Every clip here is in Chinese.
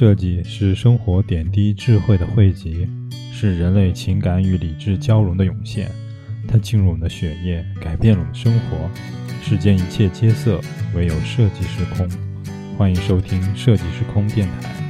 设计是生活点滴智慧的汇集，是人类情感与理智交融的涌现。它进入我们的血液，改变了我们的生活。世间一切皆色，唯有设计是空。欢迎收听设计是空电台。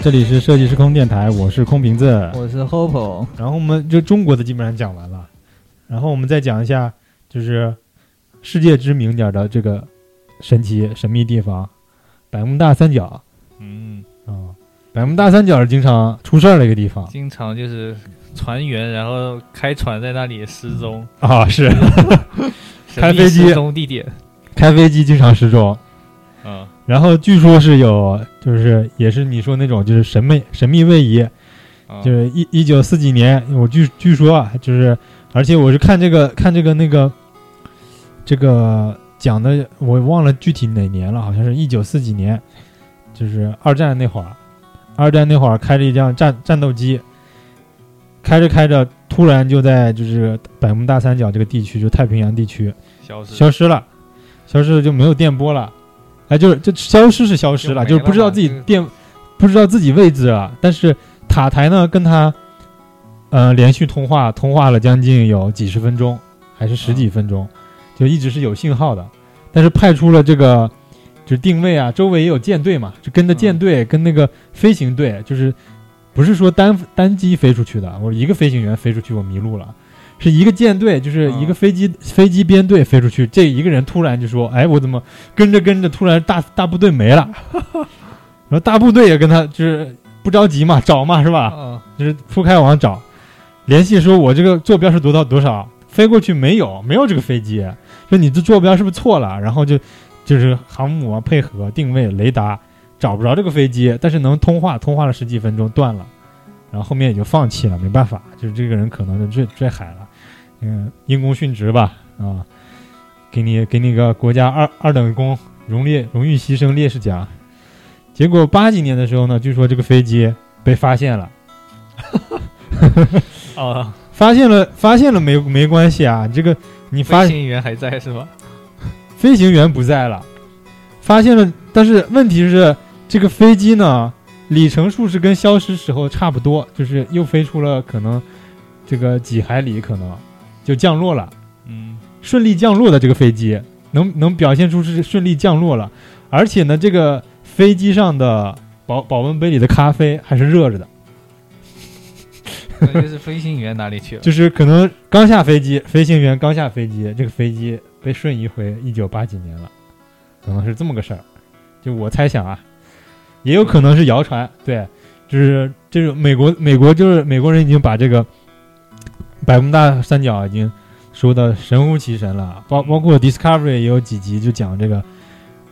这里是设计师空电台，我是空瓶子。我是 Hope 然后我们就中国的基本上讲完了，然后我们再讲一下就是世界知名点儿的这个神奇神秘地方——百慕大三角嗯，啊。百慕大三角是经常出事儿的一个地方经常就是船员，然后开船在那里失踪，啊，是开飞机失踪地点，开飞机经常失踪。啊，然后据说是有，就是也是你说那种就是神秘神秘位移，啊。就是一一九四几年，我据据说啊，就是而且我是看这个看这个那个这个讲的，我忘了具体哪年了，好像是一九四几年，就是二战那会儿，二战那会儿开着一辆战战斗机，开着开着，突然就在就是百慕大三角这个地区，就太平洋地区消失，消失了，消失了就没有电波了，哎，就是就消失是消失了，就是不知道自己电，不知道自己位置了。但是塔台呢跟他，呃，连续通话，通话了将近有几十分钟，还是十几分钟，就一直是有信号的。但是派出了这个就是定位啊，周围也有舰队嘛，就跟着舰队、跟那个飞行队，就是不是说单单机飞出去的，我一个飞行员飞出去我迷路了。是一个舰队，就是一个嗯飞机、飞机编队飞出去，这一个人突然就说：“哎，我怎么跟着跟着，突然大大部队没了？” 然后大部队也跟他就是不着急嘛，找嘛是吧？啊，就是铺开往找，联系说：“我这个坐标是多到多少？”飞过去没有，没有这个飞机，说你这坐标是不是错了？然后就就是航母啊配合定位雷达找不着这个飞机，但是能通话，通话了十几分钟断了，然后后面也就放弃了，没办法，就是这个人可能就坠坠海了，嗯，因公殉职吧，啊，给你给你个国家二二等功荣烈荣誉牺牲烈士奖。结果八几年的时候呢，据说这个飞机被发现了。哦，发现了，发现了没没关系啊，这个你发飞行员还在是吧？飞行员不在了，发现了，但是问题是这个飞机呢，里程数是跟消失时候差不多，就是又飞出了可能这个几海里，可能就降落了，嗯，顺利降落的这个飞机能能表现出是顺利降落了，而且呢，这个飞机上的保保温杯里的咖啡还是热着的。那就是飞行员哪里去了？就是可能刚下飞机，飞行员刚下飞机，这个飞机被瞬移回一九八几年了，可能是这么个事儿。就我猜想啊，也有可能是谣传。对，就是这种美国美国就是美国人已经把这个百慕大三角已经说的神乎其神了，包包括 Discovery 也有几集就讲这个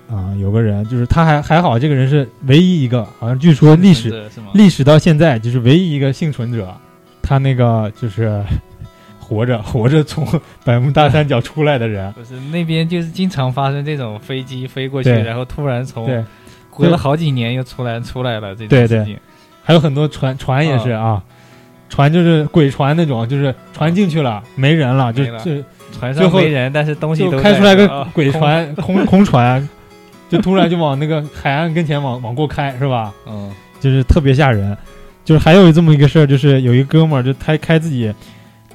啊、有个人就是他还还好，这个人是唯一一个，好像据说历史？历史到现在就是唯一一个幸存者，他那个就是 活着活着从百慕大三角出来的人，不是那边就是经常发生这种飞机飞过去，然后突然从对，隔了好几年又出来出来了这种对对。事情。还有很多船船也是啊，船就是鬼船那种，就是船进去了没人了，就就船上没人，但是东西就都开出来个啊鬼船空空船，就突然就往那个海岸跟前往往过开是吧？嗯就是特别吓人。就是还有这么一个事儿，就是有一哥们儿就他开自己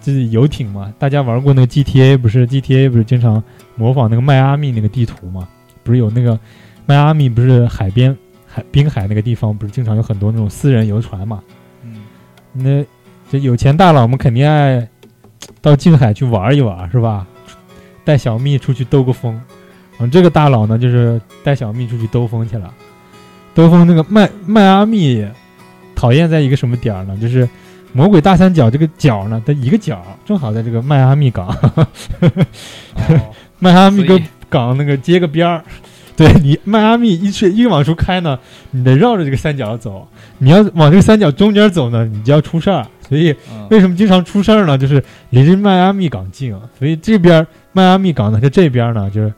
自己游艇嘛，大家玩过那个 GTA 不是 GTA 不是经常模仿那个迈阿密那个地图嘛？不是有那个迈阿密不是海边海滨海那个地方不是经常有很多那种私人游船嘛？嗯，那这有钱大佬们肯定爱到静海去玩一玩是吧？带小蜜出去兜个风。嗯，这个大佬呢，就是带小蜜出去兜风去了。啊、兜风那个迈迈阿密讨厌在一个什么点儿呢？就是魔鬼大三角这个角呢它一个角正好在这个迈阿密港，哦 迈阿密跟港那个接个边儿。对你迈阿密一去一往出开呢，你得绕着这个三角走。你要往这个三角中间走呢，你就要出事儿。所以嗯为什么经常出事儿呢？就是离这迈阿密港近，所以这边迈阿密港呢，就这边呢，就是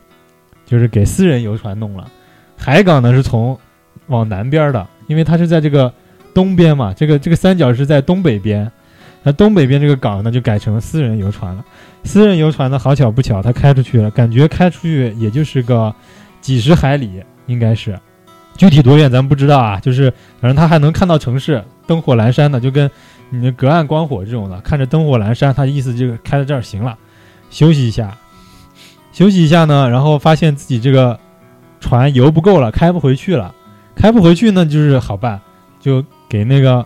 就是给私人游船弄了。海港呢是从往南边的，因为它是在这个东边嘛，这个这个三角是在东北边，那东北边这个港呢就改成私人游船了。私人游船呢，好巧不巧，它开出去了，感觉开出去也就是个几十海里，应该是，具体多远咱不知道啊。就是反正它还能看到城市，灯火阑珊的，就跟你的隔岸观火这种的，看着灯火阑珊，他意思就是开到这儿行了，休息一下，休息一下呢，然后发现自己这个船油不够了，开不回去了，开不回去呢，就是好办，就给那个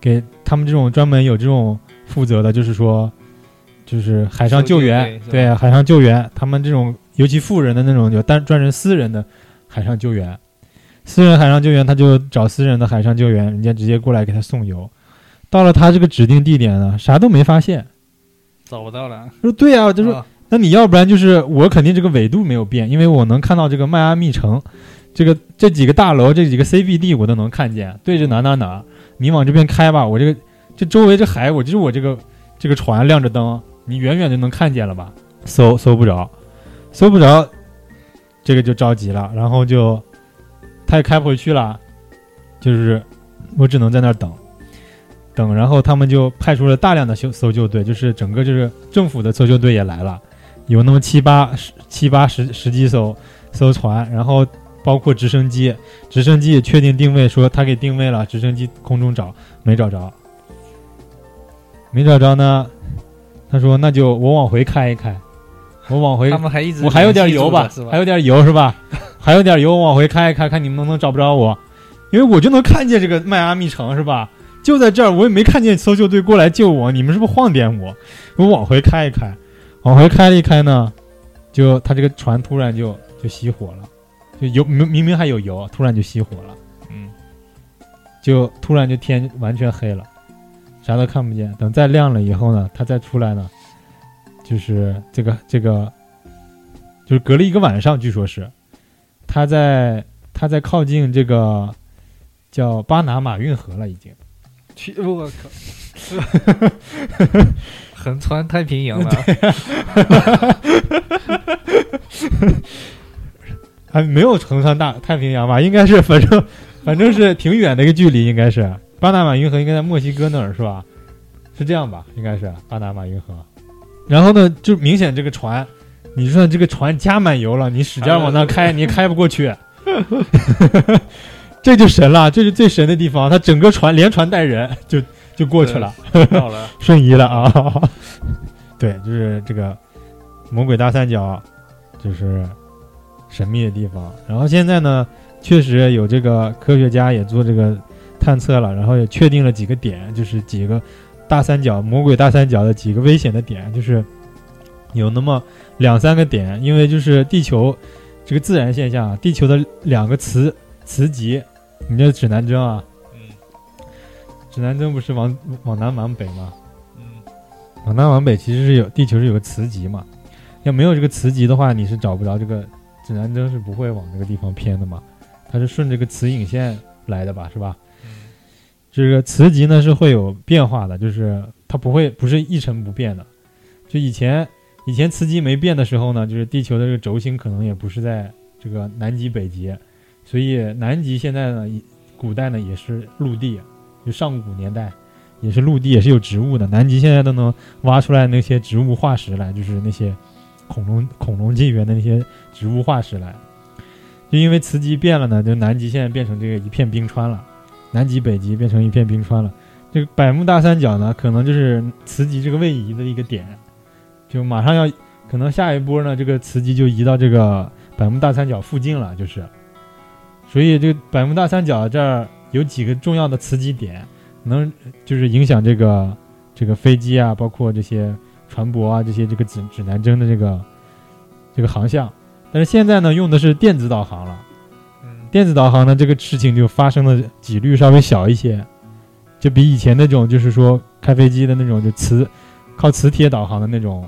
给他们这种专门有这种负责的，就是说，就是海上救援对海上救援，他们这种尤其富人的那种，就单专人私人的海上救援，私人海上救援，他就找私人的海上救援，人家直接过来给他送油。到了他这个指定地点呢，啥都没发现。找不到了，说对啊，就说啊那你要不然就是我肯定这个纬度没有变，因为我能看到这个迈阿密城，这个这几个大楼，这几个 CBD 我都能看见，对着哪哪哪，你往这边开吧，我这个这周围这海，我就是我这个这个船亮着灯，你远远就能看见了吧？搜搜不着，搜不着，这个就着急了，然后就他也开不回去了，就是我只能在那儿等。等，然后他们就派出了大量的搜搜救队，就是整个就是政府的搜救队也来了，有那么七八十七八十十几艘艘船，然后包括直升机，直升机也确定定位，说他给定位了，直升机空中找没找着，没找着呢，他说那就我往回开一开，我往回 他们还一直我还有点油吧？还有点油是吧？还有点油，我往回开一开，看你们能不能找不着我，因为我就能看见这个迈阿密城是吧？就在这儿，我也没看见搜救队过来救我，你们是不是晃点我？我往回开一开，往回开了一开呢，就他这个船突然就就熄火了，就油明明明还有油，突然就熄火了，嗯，就突然就天完全黑了，啥都看不见。等再亮了以后呢，他再出来呢，就是这个这个，就是隔了一个晚上，据说是他在他在靠近这个叫巴拿马运河了，已经。去，我靠，横穿太平洋了，还没有横穿大太平洋吧？应该是，反正反正是挺远的一个距离，应该是巴拿马运河应该在墨西哥那儿是吧？是这样吧？应该是巴拿马运河。然后呢，就明显这个船，你说这个船加满油了，你使劲往那开，你也开不过去。这就神了，这是最神的地方，他整个船连船带人就就过去了。到了，瞬移了啊！对，就是这个魔鬼大三角，就是神秘的地方。然后现在呢，确实有这个科学家也做这个探测了，然后也确定了几个点，就是几个大三角魔鬼大三角的几个危险的点，就是有那么两三个点，因为就是地球这个自然现象啊，地球的两个磁磁极，你这指南针啊，嗯指南针不是往往南往北吗？嗯，往南往北其实是有地球是有个磁极嘛，要没有这个磁极的话，你是找不着这个指南针是不会往这个地方偏的嘛，它是顺这个磁引线来的吧，是吧？嗯这个磁极呢是会有变化的，就是它不会不是一成不变的。就以前以前磁极没变的时候呢，就是地球的这个轴心可能也不是在这个南极北极，所以南极现在呢，古代呢也是陆地，就上古年代也是陆地，也是有植物的。南极现在都能挖出来那些植物化石来，就是那些恐龙恐龙纪元的那些植物化石来。就因为磁极变了呢，就南极现在变成这个一片冰川了。南极、北极变成一片冰川了。这个百慕大三角呢，可能就是磁极这个位移的一个点，就马上要，可能下一波呢，这个磁极就移到这个百慕大三角附近了，就是。所以这个百慕大三角这儿有几个重要的磁极点，能就是影响这个这个飞机啊，包括这些船舶啊，这些这个指指南针的这个这个航向。但是现在呢，用的是电子导航了。嗯，电子导航呢，这个事情就发生的几率稍微小一些，就比以前那种就是说开飞机的那种就磁靠磁铁导航的那种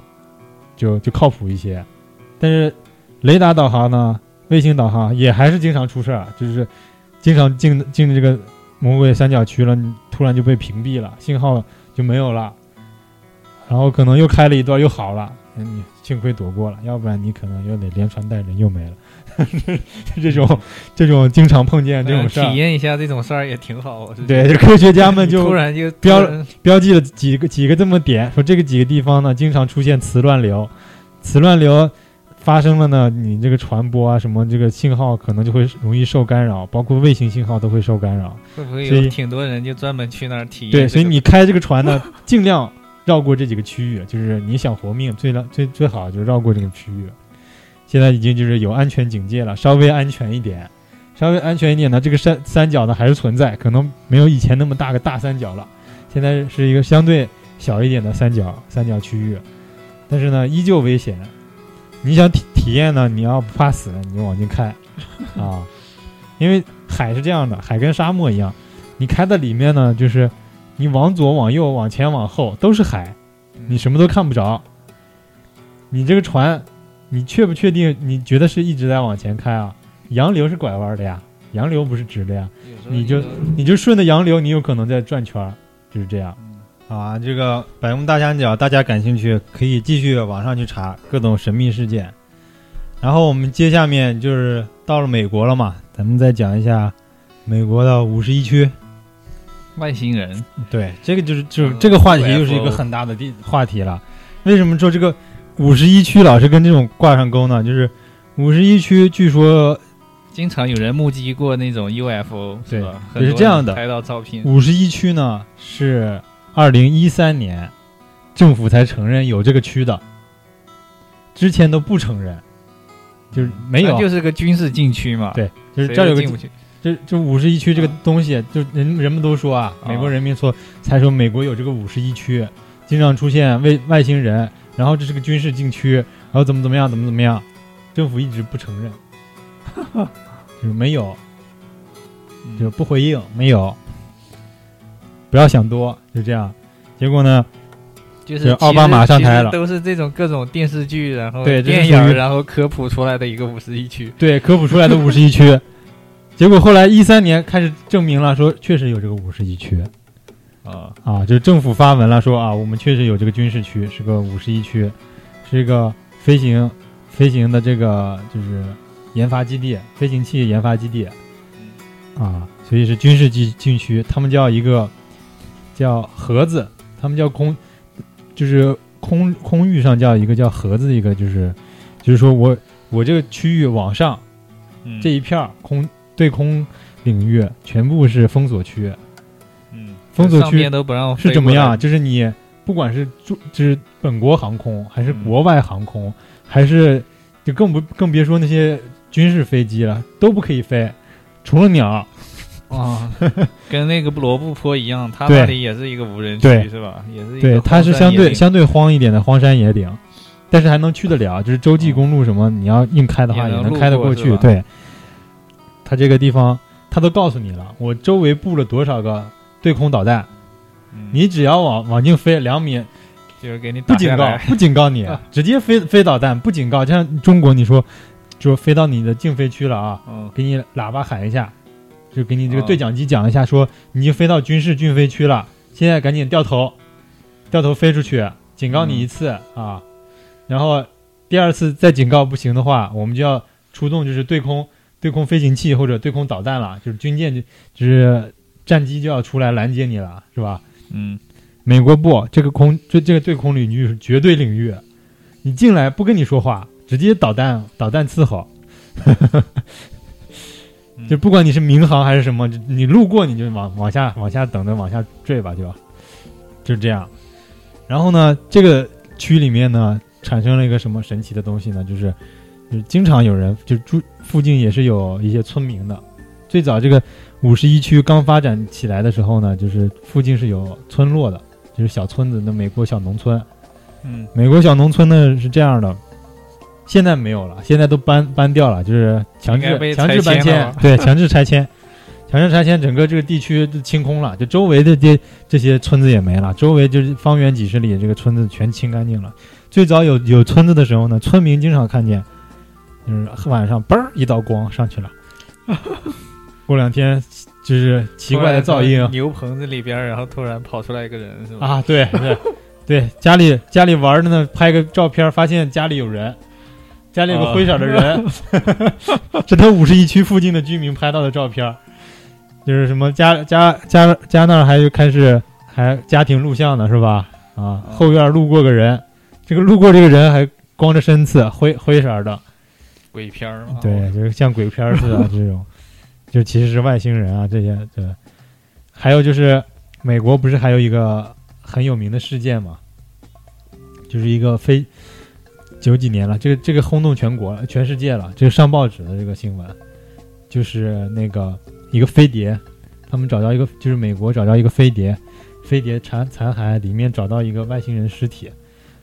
就就靠谱一些，但是雷达导航呢，卫星导航也还是经常出事儿，就是经常进进这个魔鬼三角区了，你突然就被屏蔽了，信号就没有了，然后可能又开了一段又好了，那你幸亏躲过了，要不然你可能又得连传带人又没了。这 种这种经常碰见这种事儿。体，验一下这种事儿也挺好。我对，科学家们就突然就标标记了几个几个这么点，说这个几个地方呢，经常出现磁乱流，磁乱流发生了呢，你这个传播啊什么这个信号可能就会容易受干扰，包括卫星信号都会受干扰。会不会有挺多人就专门去那儿体验对，所以你开这个船呢，尽量绕过这几个区域，就是你想活命，最最最好就绕过这个区域。现在已经就是有安全警戒了，稍微安全一点，稍微安全一点呢，这个山三角呢还是存在，可能没有以前那么大个大三角了，现在是一个相对小一点的三角三角区域，但是呢依旧危险。你想体体验呢，你要不怕死，你就往进开 啊，因为海是这样的，海跟沙漠一样，你开的里面呢，就是你往左、往右、往前、往后都是海，你什么都看不着。你这个船，你确不确定？你觉得是一直在往前开啊？洋流是拐弯的呀，洋流不是直的呀。你就你就顺着洋流，你有可能在转圈儿，就是这样。啊，这个百慕大三角，大家感兴趣可以继续网上去查各种神秘事件。然后我们接下面就是到了美国了嘛，咱们再讲一下美国的五十一区。外星人，对，这个就是就是嗯这个话题又是一个很大的地话题了。为什么说这个五十一区老是跟这种挂上钩呢？就是五十一区据说经常有人目击过那种 UFO，对是这样的人拍到照片，五十一区呢是二零一三年政府才承认有这个区的，之前都不承认，就是没有，就是个军事禁区嘛。对就是这儿有个。这这五十一区这个东西，就人人们都说啊，啊美国人民说才说美国有这个五十一区，经常出现外外星人，然后这是个军事禁区，然后怎么怎么样，怎么怎么样，政府一直不承认，就是没有，就是不回应，没有，不要想多，就这样。结果呢，就是奥巴马上台了都是这种各种电视剧，然后对电影然后科普出来的一个五十一区。对科普出来的五十一区，结果后来一三年开始证明了，说确实有这个五十一区。啊，啊，就是政府发文了，说啊，我们确实有这个军事区，是个五十一区，是一个飞行飞行的这个就是研发基地，飞行器研发基地啊，所以是军事禁禁区。他们叫一个叫盒子，他们叫空，就是空空域上叫一个叫盒子，一个就是就是说我我这个区域往上嗯这一片儿空对空领域全部是封锁区。嗯，封锁区都不让是怎么样？就是你不管是驻就是本国航空，还是嗯国外航空，还是就更不更别说那些军事飞机了，都不可以飞，除了鸟。啊，跟那个罗布泊一样，它那里也是一个无人区，是吧？也是一对，个它是相对相对荒一点的荒山野岭，但是还能去得了，就是洲际公路什么，你要硬开的话也能开得过去。过对，它这个地方它都告诉你了，我周围布了多少个对空导弹，嗯你只要往往近飞两米，就是给你不警告 不警告你啊，直接飞飞导弹，不警告。就像中国，你说就飞到你的禁飞区了啊，嗯给你喇叭喊一下，就给你这个哦对讲机讲一下，说你已经飞到军事禁飞区了，现在赶紧掉头，掉头飞出去，警告你一次、啊，然后第二次再警告不行的话，我们就要出动就是对空对空飞行器或者对空导弹了，就是军舰就就是战机就要出来拦截你了，是吧？嗯，美国不，这个空这这个对空领域是绝对领域，你进来不跟你说话，直接导弹导弹伺候，嗯就不管你是民航还是什么，你路过你就往往下往下等着往下坠吧，就就这样。然后呢，这个区里面呢产生了一个什么神奇的东西呢？就是就是经常有人就住附近也是有一些村民的。最早这个五十一区刚发展起来的时候呢，就是附近是有村落的，就是小村子，那美国小农村。嗯美国小农村呢是这样的，现在没有了，现在都搬搬掉了，就是强制强制搬迁 对，强制拆迁，强制拆迁，整个这个地区就清空了，就周围的这这些村子也没了，周围就是方圆几十里这个村子全清干净了。最早有有村子的时候呢，村民经常看见，就是晚上嘣儿一道光上去了，过两天就是奇怪的噪音牛棚子里边，然后突然跑出来一个人，是吧？啊，对对对，家里家里玩的呢，拍个照片，发现家里有人，家里有个灰色的人，这都五十一区附近的居民拍到的照片，就是什么家家家家那儿还开始还家庭录像呢，是吧？啊，后院路过个人，这个路过这个人还光着身子，灰灰色的，鬼片儿嘛。对，就是像鬼片儿似的这种，就其实是外星人啊这些对。还有就是美国不是还有一个很有名的事件嘛，就是一个非九几年了，这个这个轰动全国了全世界了，这个上报纸的这个新闻，就是那个一个飞碟，他们找到一个就是美国找到一个飞碟，飞碟残残骸里面找到一个外星人尸体，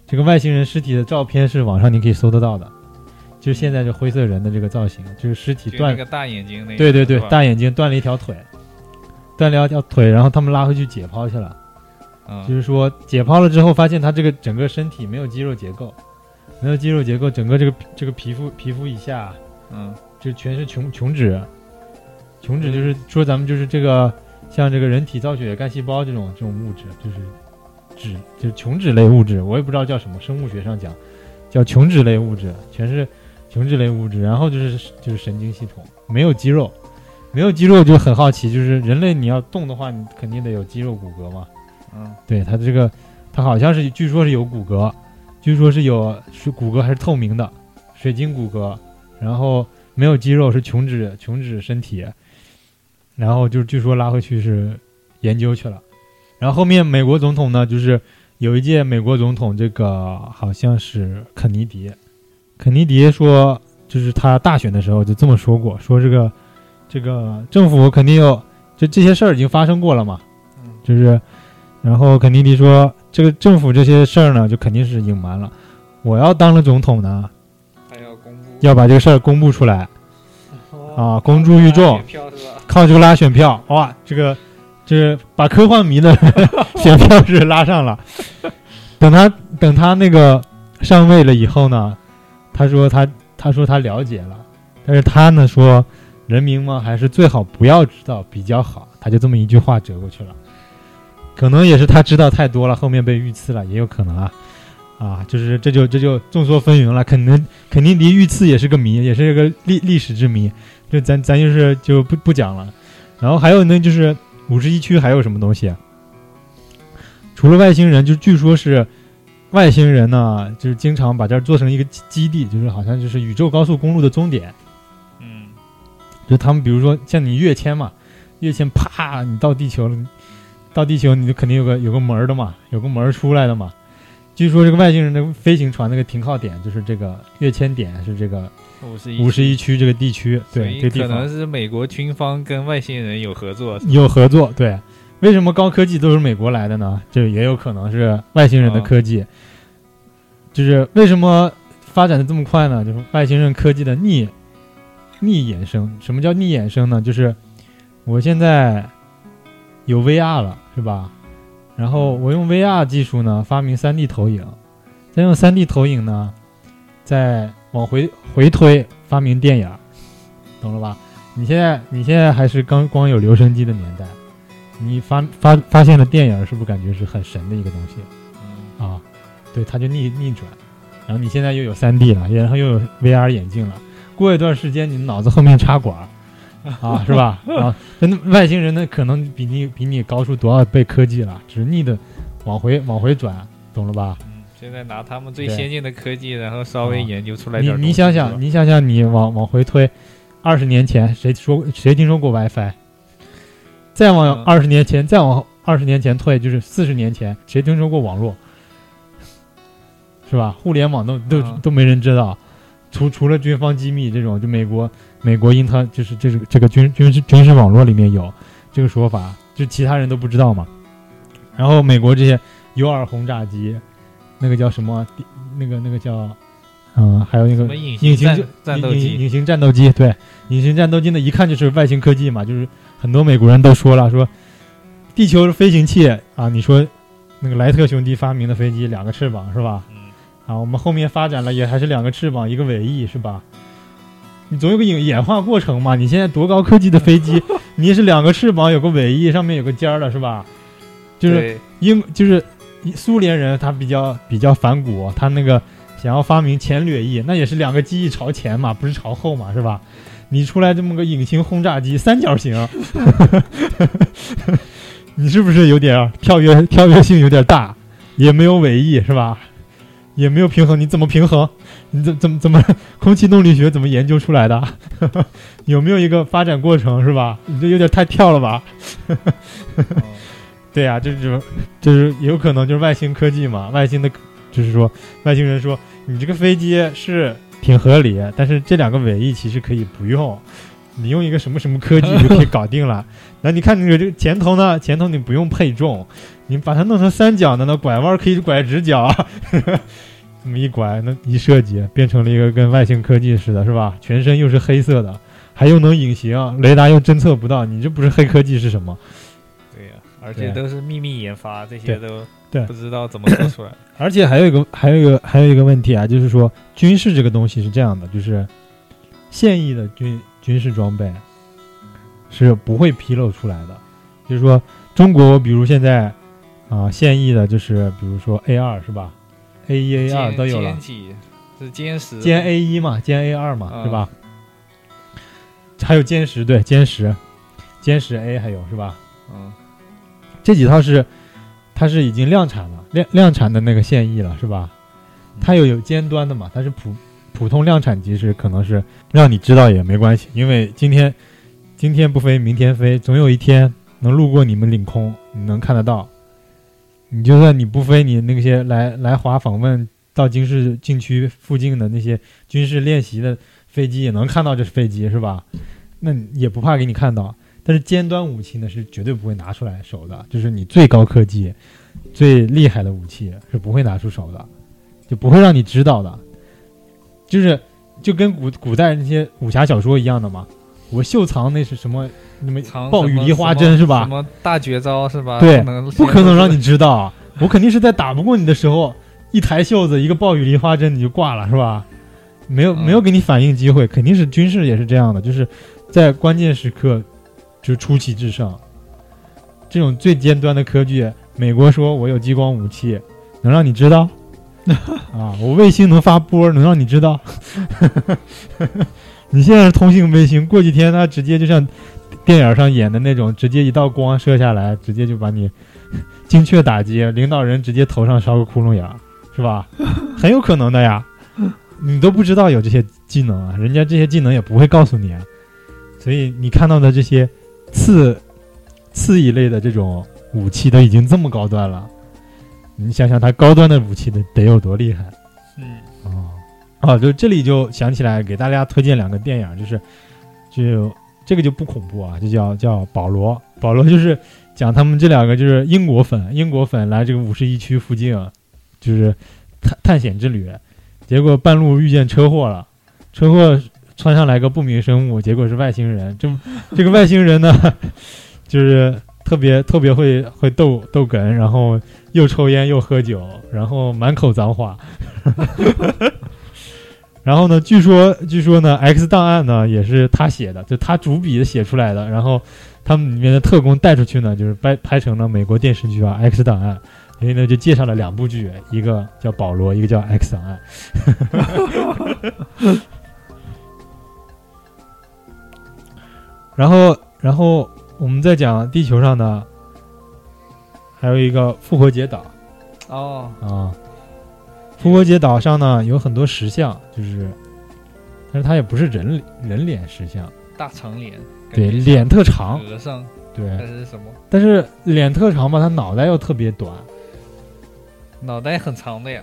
这个外星人尸体的照片是网上你可以搜得到的。就是现在这灰色人的这个造型，就是尸体断就那个大眼睛那个。对对对大眼睛断了一条腿，断了一条腿，然后他们拉回去解剖去了。嗯就是说解剖了之后，发现他这个整个身体没有肌肉结构，没有肌肉结构，整个这个这个皮肤皮肤以下嗯。就全是琼琼脂，琼脂就是说咱们就是这个像这个人体造血干细胞这种这种物质，就是脂就是琼脂类物质，我也不知道叫什么，生物学上讲叫琼脂类物质，全是琼脂类物质，然后就是就是神经系统没有肌肉，没有肌肉就很好奇，就是人类你要动的话，你肯定得有肌肉骨骼嘛。嗯。对它这个，它好像是据说是有骨骼，据说是有是骨骼还是透明的，水晶骨骼，然后没有肌肉是琼脂琼脂身体，然后就据说拉回去是研究去了，然后后面美国总统呢，就是有一届美国总统这个好像是肯尼迪，肯尼迪说就是他大选的时候就这么说过，说这个这个政府肯定有就这些事儿已经发生过了嘛，嗯。就是。然后肯尼迪说：“这个政府这些事儿呢，就肯定是隐瞒了。我要当了总统呢，还要公布要把这个事儿公布出来，啊公诸于众？靠这个拉选票。哇，这个这是把科幻迷的 选票是拉上了。等他等他那个上位了以后呢，他说他他说他了解了，但是他呢说人民嘛还是最好不要知道比较好。他就这么一句话折过去了。”可能也是他知道太多了，后面被遇刺了，也有可能啊，啊，就是这就这就众说纷纭了。肯定肯定离遇刺也是个谜，也是一个历历史之谜，就咱咱就是就不不讲了。然后还有呢，就是五十一区还有什么东西啊？除了外星人，就据说是外星人呢，就是经常把这儿做成一个基基地，就是好像就是宇宙高速公路的终点。嗯就他们比如说像你跃迁嘛，跃迁啪，你到地球了。到地球你就肯定有个有个门儿的嘛，有个门儿出来的嘛。据说这个外星人的飞行船那个停靠点就是这个跃迁点，是这个五十一五十一区这个地区，对，这个地方可能是美国军方跟外星人有合作。有合作。对，为什么高科技都是美国来的呢？这也有可能是外星人的科技。就是为什么发展的这么快呢？就是外星人科技的逆逆衍生。什么叫逆衍生呢？就是我现在。有 VR 了，是吧？然后我用 VR 技术呢，发明 3D 投影，再用 3D 投影呢，再往回回推，发明电影，懂了吧？你现在你现在还是刚光有留声机的年代，你发发发现了电影，是不是感觉是很神的一个东西嗯啊？对，它就逆逆转，然后你现在又有 3D 了，然后又有 VR 眼镜了，过一段时间你脑子后面插管。啊，是吧？啊，那外星人呢，可能比你比你高出多少倍科技了，只是逆的往回往回转，懂了吧？嗯，现在拿他们最先进的科技，然后稍微啊研究出来你点东西。你想想，你想想，你往往回推，二十年前谁说谁听说过 WiFi？再往嗯二十年前，再往二十年前退，就是四十年前，谁听说过网络？是吧？互联网都都、嗯都没人知道，除除了军方机密这种，就美国美国因特就是这是这个军军事军事网络里面有这个说法，就其他人都不知道嘛。然后美国这些 U 二轰炸机，那个叫什么？那个那个叫，嗯、还有那个隐形战斗机隐隐形战斗机，对，隐形战斗机呢，一看就是外星科技嘛，就是很多美国人都说了，说地球是飞行器啊，你说那个莱特兄弟发明的飞机两个翅膀是吧？嗯，啊，我们后面发展了也还是两个翅膀一个尾翼是吧？你总有个演演化过程嘛。你现在多高科技的飞机，你也是两个翅膀有个尾翼，上面有个尖儿的是吧？就是英就是苏联人他比较比较反骨，他那个想要发明前掠翼，那也是两个机翼朝前嘛，不是朝后嘛，是吧？你出来这么个隐形轰炸机，三角形，你是不是有点跳跃跳跃性有点大？也没有尾翼是吧？也没有平衡，你怎么平衡？你怎怎么怎么空气动力学怎么研究出来的？有没有一个发展过程是吧？你这有点太跳了吧？对呀、就是就是有可能就是外星科技嘛，外星的，就是说外星人说你这个飞机是挺合理，但是这两个尾翼其实可以不用，你用一个什么什么科技就可以搞定了。那你看你这个前头呢，前头你不用配重，你把它弄成三角的那，拐弯可以拐直角，这么一拐，那一设计变成了一个跟外星科技似的，是吧？全身又是黑色的，还又能隐形，雷达又侦测不到，你这不是黑科技是什么？对呀，而且都是秘密研发，这些都对不知道怎么做出来。而且还有一个，还有一个，还有一个问题啊，就是说军事这个东西是这样的，就是现役的军军事装备是不会披露出来的。就是说，中国比如现在啊、现役的就是比如说 A 二是吧？A 一 A 二都有了歼，几是歼十，歼 A 一嘛，歼 A 二嘛，嗯是吧？还有歼十，对，歼十，歼十 A 还有是吧？嗯，这几套是它是已经量产了，量量产的那个现役了，是吧？它有有尖端的嘛，它是普普通量产机是可能是让你知道也没关系，因为今天今天不飞，明天飞，总有一天能路过你们领空，你能看得到。你就算你不飞，你那些来来华访问到京市禁区附近的那些军事练习的飞机也能看到这飞机是吧？那也不怕给你看到。但是尖端武器呢是绝对不会拿出来手的，就是你最高科技、最厉害的武器是不会拿出手的，就不会让你知道的。就是就跟古古代那些武侠小说一样的嘛，我秀藏那是什么那么藏暴雨梨花针是吧什么大绝招是吧？对不可能让你知道，我肯定是在打不过你的时候，一抬袖子一个暴雨梨花针你就挂了是吧？没有嗯没有给你反应机会，肯定是军事也是这样的，就是在关键时刻就出奇制胜。这种最尖端的科技，美国说我有激光武器，能让你知道？啊，我卫星能发波，能让你知道？你现在是通信卫星，过几天它直接就像电影上演的那种，直接一道光射下来，直接就把你精确打击，领导人直接头上烧个窟窿眼儿，是吧？很有可能的呀，你都不知道有这些技能啊，人家这些技能也不会告诉你啊，所以你看到的这些刺刺一类的这种武器都已经这么高端了，你想想它高端的武器得得有多厉害？嗯哦，哦，就这里就想起来给大家推荐两个电影，就是就这个就不恐怖啊，就叫叫保罗，保罗就是讲他们这两个就是英国粉，英国粉来这个五十一区附近，就是探探险之旅，结果半路遇见车祸了，车祸窜上来个不明生物，结果是外星人，这这个外星人呢，就是特别特别会会逗逗哏，然后又抽烟又喝酒，然后满口脏话。然后呢，据说据说呢，《X 档案》呢也是他写的，就他主笔写出来的。然后他们里面的特工带出去呢，就是拍拍成了美国电视剧啊，《X 档案》。所以呢，就介绍了两部剧，一个叫《保罗》，一个叫《X 档案》。然后，然后我们再讲地球上的，还有一个复活节岛。哦，啊，复活节岛上呢有很多石像，就是，但是它也不是人人脸石像，大长脸，对，感觉脸特长。像，和尚还对，是什么？但是脸特长吧，它脑袋又特别短，脑袋很长的呀，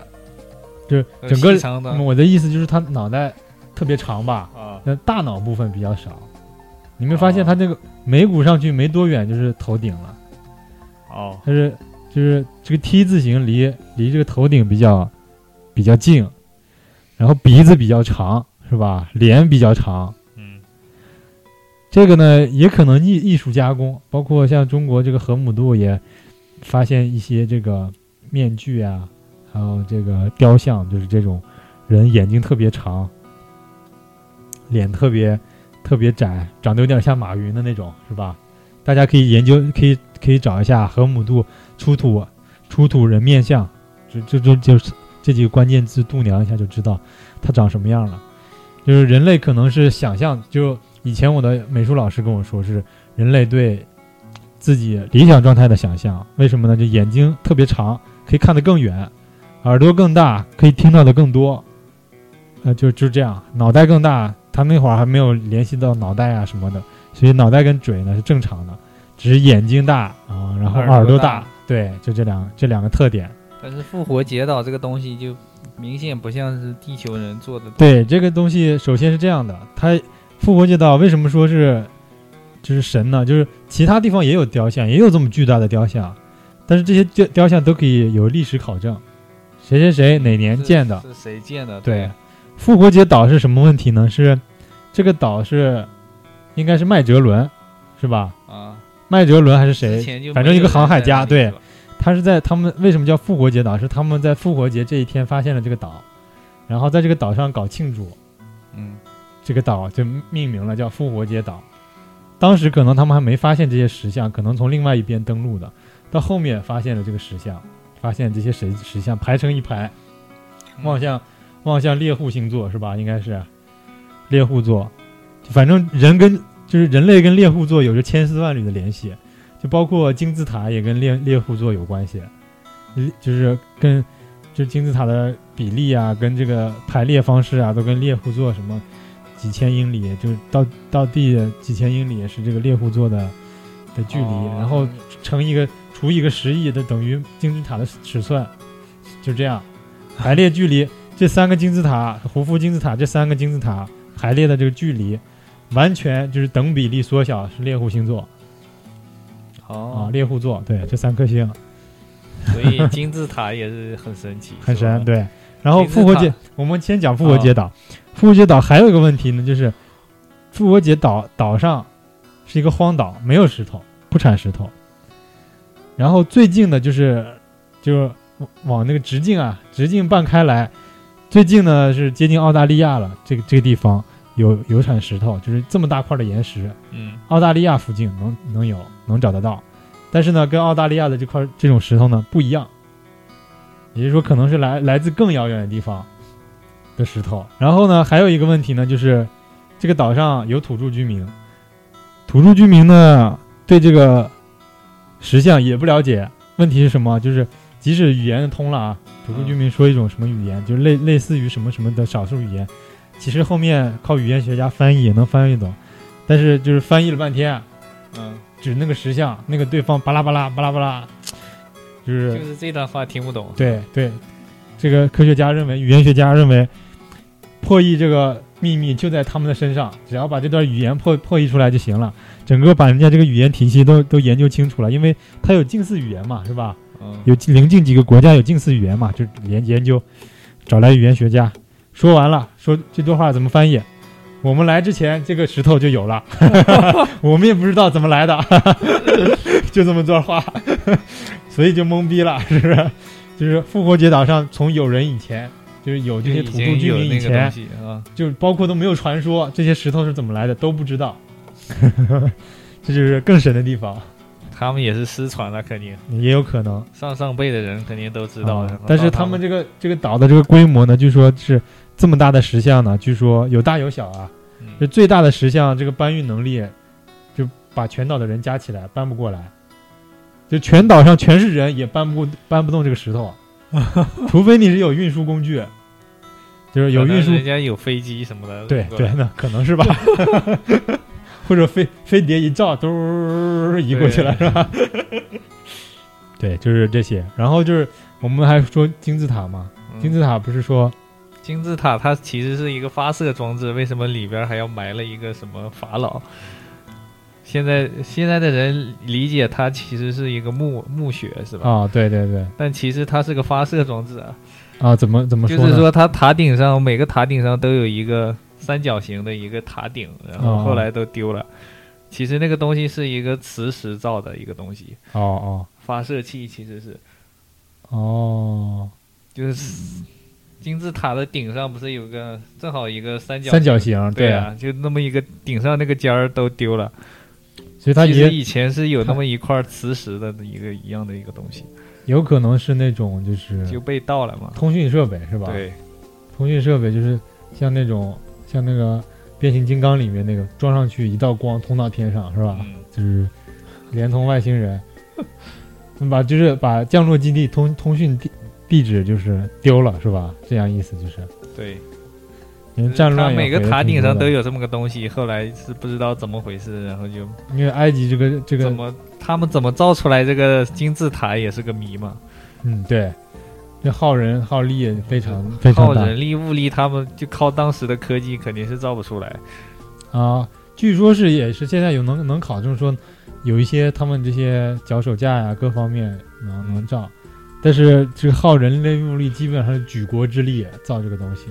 就是呃整个细长的。我的意思就是它脑袋特别长吧，啊，那大脑部分比较少。你没发现哦它这个眉骨上去没多远就是头顶了，哦，它是就是这个 T 字形离离这个头顶比较比较近，然后鼻子比较长，是吧？脸比较长，嗯，这个呢，也可能艺艺术加工，包括像中国这个河姆渡也发现一些这个面具啊，还有这个雕像，就是这种人眼睛特别长，脸特别特别窄，长得有点像马云的那种，是吧？大家可以研究，可以可以找一下河姆渡出土出土人面像，就就就就是这几个关键字度量一下就知道它长什么样了。就是人类可能是想象，就以前我的美术老师跟我说，是人类对自己理想状态的想象。为什么呢？就眼睛特别长，可以看得更远；耳朵更大，可以听到的更多。呃，就就这样，脑袋更大，他那会儿还没有联系到脑袋啊什么的，所以脑袋跟嘴呢是正常的，只是眼睛大啊，然后耳朵耳朵大对，就这两这两个特点。但是复活节岛这个东西就明显不像是地球人做的。对这个东西，首先是这样的，它复活节岛为什么说是就是神呢？就是其他地方也有雕像，也有这么巨大的雕像，但是这些雕雕像都可以有历史考证，谁谁谁哪年建的。是谁建的？对，复活节岛是什么问题呢？是这个岛是应该是麦哲伦，是吧？啊，麦哲伦还是谁？反正一个航海家，对他是在他们为什么叫复活节岛？是他们在复活节这一天发现了这个岛，然后在这个岛上搞庆祝，嗯，这个岛就命名了叫复活节岛。当时可能他们还没发现这些石像，可能从另外一边登陆的，到后面发现了这个石像，发现这些石石像排成一排，望向望向猎户星座是吧？应该是。猎户座，反正人跟就是人类跟猎户座有着千丝万缕的联系，就包括金字塔也跟猎猎户座有关系，嗯就是跟就是金字塔的比例啊，跟这个排列方式啊，都跟猎户座什么几千英里，就是到到地几千英里是这个猎户座的的距离，哦然后乘一个除一个十亿的等于金字塔的尺寸，就这样排列距离。这三个金字塔，胡夫金字塔这三个金字塔排列的这个距离，完全就是等比例缩小，是猎户星座啊，哦，猎户座，对，这三颗星所以 金字塔也是很神奇，很神，。对。然后复活节，我们先讲复活节岛。复活节岛还有一个问题呢，就是复活节岛岛上是一个荒岛，没有石头，不产石头。然后最近的就是就是往那个直径啊，直径半开来，最近呢是接近澳大利亚了，这个这个地方有有产石头，就是这么大块的岩石，嗯，澳大利亚附近能能有能找得到，但是呢，跟澳大利亚的这块这种石头呢不一样，也就是说可能是来来自更遥远的地方的石头。然后呢，还有一个问题呢，就是这个岛上有土著居民，土著居民呢对这个石像也不了解。问题是什么？就是即使语言通了啊，土著居民说一种什么语言，就类类似于什么什么的少数语言，其实后面靠语言学家翻译也能翻译懂，但是就是翻译了半天，嗯，指那个石像，那个对方巴拉巴拉巴拉巴拉，就是就是这段话听不懂。对对，这个科学家认为，语言学家认为，破译这个秘密就在他们的身上，只要把这段语言破破译出来就行了。整个把人家这个语言体系都都研究清楚了，因为它有近似语言嘛，是吧？嗯，有邻近几个国家有近似语言嘛，就研研究，找来语言学家，说完了，说这段话怎么翻译？我们来之前，这个石头就有了，我们也不知道怎么来的，就这么段话，所以就懵逼了，是不是？就是复活节岛上从有人以前，就是有这些土著居民以前啊，就包括都没有传说，这些石头是怎么来的都不知道，这就是更神的地方，他们也是失传了，肯定也有可能。上上辈的人肯定都知道。但是他们这个这个岛的这个规模呢，据说是这么大的石像呢，据说有大有小啊。嗯。这最大的石像，这个搬运能力就把全岛的人加起来搬不过来，就全岛上全是人也搬不搬不动这个石头，除非你是有运输工具，就是有运输人家有飞机什么的，对对那可能是吧，或者飞飞碟一照，嘟儿移过去了是吧？对，就是这些。然后就是我们还说金字塔嘛，嗯。金字塔不是说金字塔它其实是一个发射装置，为什么里边还要埋了一个什么法老？现在现在的人理解它其实是一个墓墓穴是吧？啊，对对对但其实它是个发射装置啊，啊，怎么怎么说？就是说它塔顶上每个塔顶上都有一个三角形的一个塔顶，然后哦后来都丢了。其实那个东西是一个磁石造的一个东西，哦哦发射器其实是哦，就是金字塔的顶上不是有个正好一个三角三角形，对啊，啊，就那么一个顶上那个尖儿都丢了。所以它其实以前是有那么一块磁石的一个一样的一个东西，有可能是那种就是就被盗了嘛。通讯设备是吧？，对，通讯设备就是像那种像那个变形金刚里面那个装上去一道光通到天上是吧？嗯，就是连通外星人，把就是把降落基地通通讯地地址就是丢了是吧？这样意思就是，对。因为战乱每个塔顶上都，有这么个东西，后来是不知道怎么回事，然后就因为埃及这个这个怎么他们怎么造出来这个金字塔也是个谜嘛。嗯对，这耗人耗力也非常非常大人力物力，他们就靠当时的科技肯定是造不出来。啊。据说是也是现在有能能考证说，有一些他们这些脚手架呀各方面能能造，但是这个耗人类物力基本上是举国之力造这个东西，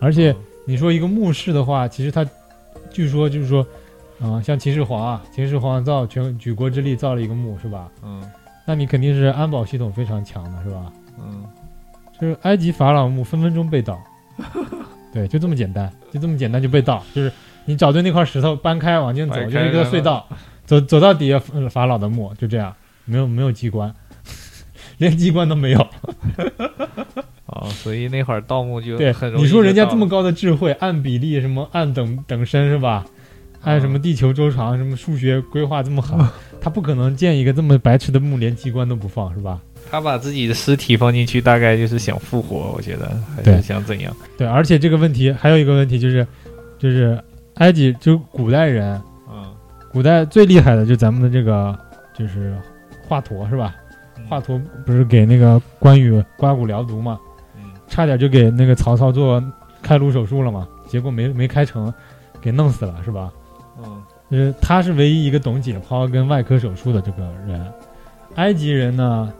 而且。你说一个墓室的话，其实它据说就是说，啊、像秦始皇啊，秦始皇造全举国之力造了一个墓，是吧？嗯那你肯定是安保系统非常强的，是吧？嗯，就是埃及法老墓分分钟被盗，对，就这么简单，就这么简单就被盗，就是你找对那块石头搬开往前走，就是一个隧道，走走到底下呃法老的墓，就这样，没有没有机关，连机关都没有。哦，所以那会儿盗墓就对很，容易你说人家这么高的智慧，按比例什么按等等身是吧？按什么地球周长，什么数学规划这么好，他不可能建一个这么白痴的墓，连机关都不放是吧？他把自己的尸体放进去，大概就是想复活，我觉得还是想怎样？对，而且这个问题还有一个问题就是，就是埃及就古代人，嗯，古代最厉害的就咱们的这个就是华佗是吧？嗯华佗不是给那个关羽刮骨疗毒嘛，嗯差点就给那个曹操做开颅手术了嘛，结果没没开成，给弄死了是吧？嗯就是他是唯一一个懂解剖跟外科手术的这个人。埃及人呢，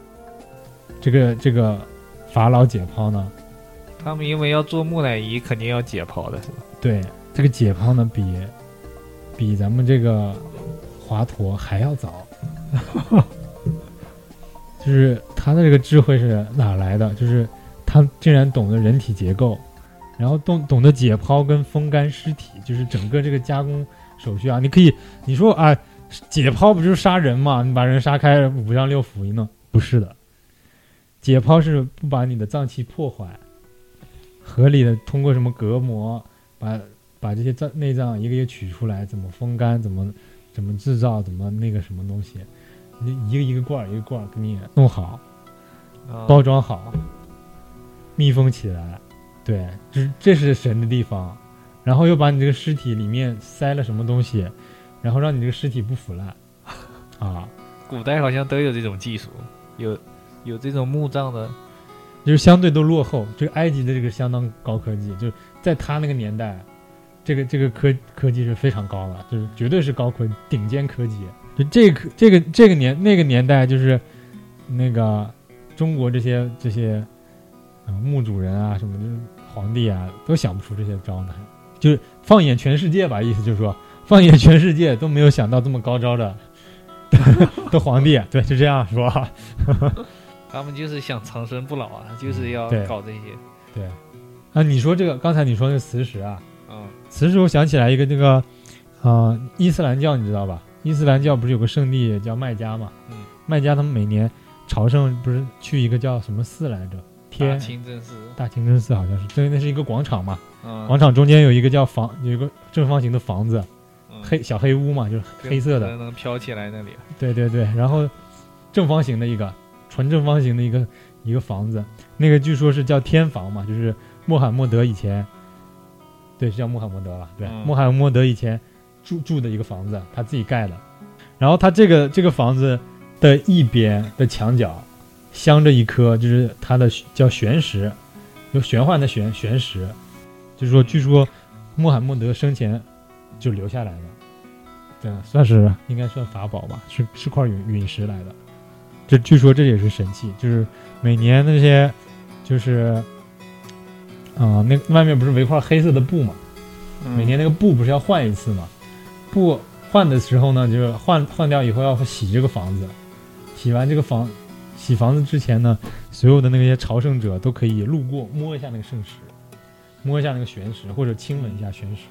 这个这个法老解剖呢，他们因为要做木乃伊，肯定要解剖的是吧？对这个解剖呢比比咱们这个华佗还要早，就是他的这个智慧是哪来的？就是他竟然懂得人体结构，然后懂懂得解剖跟风干尸体，就是整个这个加工手续啊。你可以你说啊，解剖不就是杀人嘛？你把人杀开，五脏六腑一弄，不是的。解剖是不把你的脏器破坏，合理的通过什么隔膜，把把这些脏内脏一个一个取出来，怎么风干，怎么怎么制造，怎么那个什么东西，一个一个罐儿一个罐儿给你弄好，啊包装好，密封起来，对，这这是神的地方。然后又把你这个尸体里面塞了什么东西，然后让你这个尸体不腐烂，啊，古代好像都有这种技术，有有这种墓葬的，就是相对都落后。这个埃及的这个相当高科技，就是在他那个年代，这个这个科科技是非常高的，就是绝对是高科顶尖科技。就这个这个这个年那个年代，就是那个中国这些这些呃墓主人啊，什么就是皇帝啊，都想不出这些招呢。就是放眼全世界吧，意思就是说，放眼全世界都没有想到这么高招的 的皇帝，对，就这样是吧？他们就是想长生不老啊，就是要搞这些。对，啊，你说这个刚才你说那个磁石啊，嗯磁石我想起来一个那个，啊，伊斯兰教你知道吧？伊斯兰教不是有个圣地叫麦加嘛？嗯，麦加他们每年朝圣不是去一个叫什么寺来着？大天清真寺，大清真寺好像是，对，那是一个广场嘛，嗯，广场中间有一个叫房，有一个正方形的房子，嗯黑小黑屋嘛，就是黑色的，能能飘起来那里。对对对，然后正方形的一个纯正方形的一个一个房子，那个据说是叫天房嘛，就是穆罕默德以前，对，是叫穆罕默德了？对，嗯穆罕默德以前住住的一个房子，他自己盖的。然后他这个这个房子的一边的墙角镶着一颗，就是他的叫玄石，有玄幻的玄玄石，就是说据说穆罕默德生前就留下来的。对，算是应该算法宝吧，是是块陨陨石来的。这据说这也是神器，就是每年那些，就是，啊、那外面不是围块黑色的布嘛？每年那个布不是要换一次嘛？布换的时候呢，就是换换掉以后要洗这个房子，洗完这个房洗房子之前呢，所有的那些朝圣者都可以路过摸一下那个圣石，摸一下那个玄石，或者亲吻一下玄石，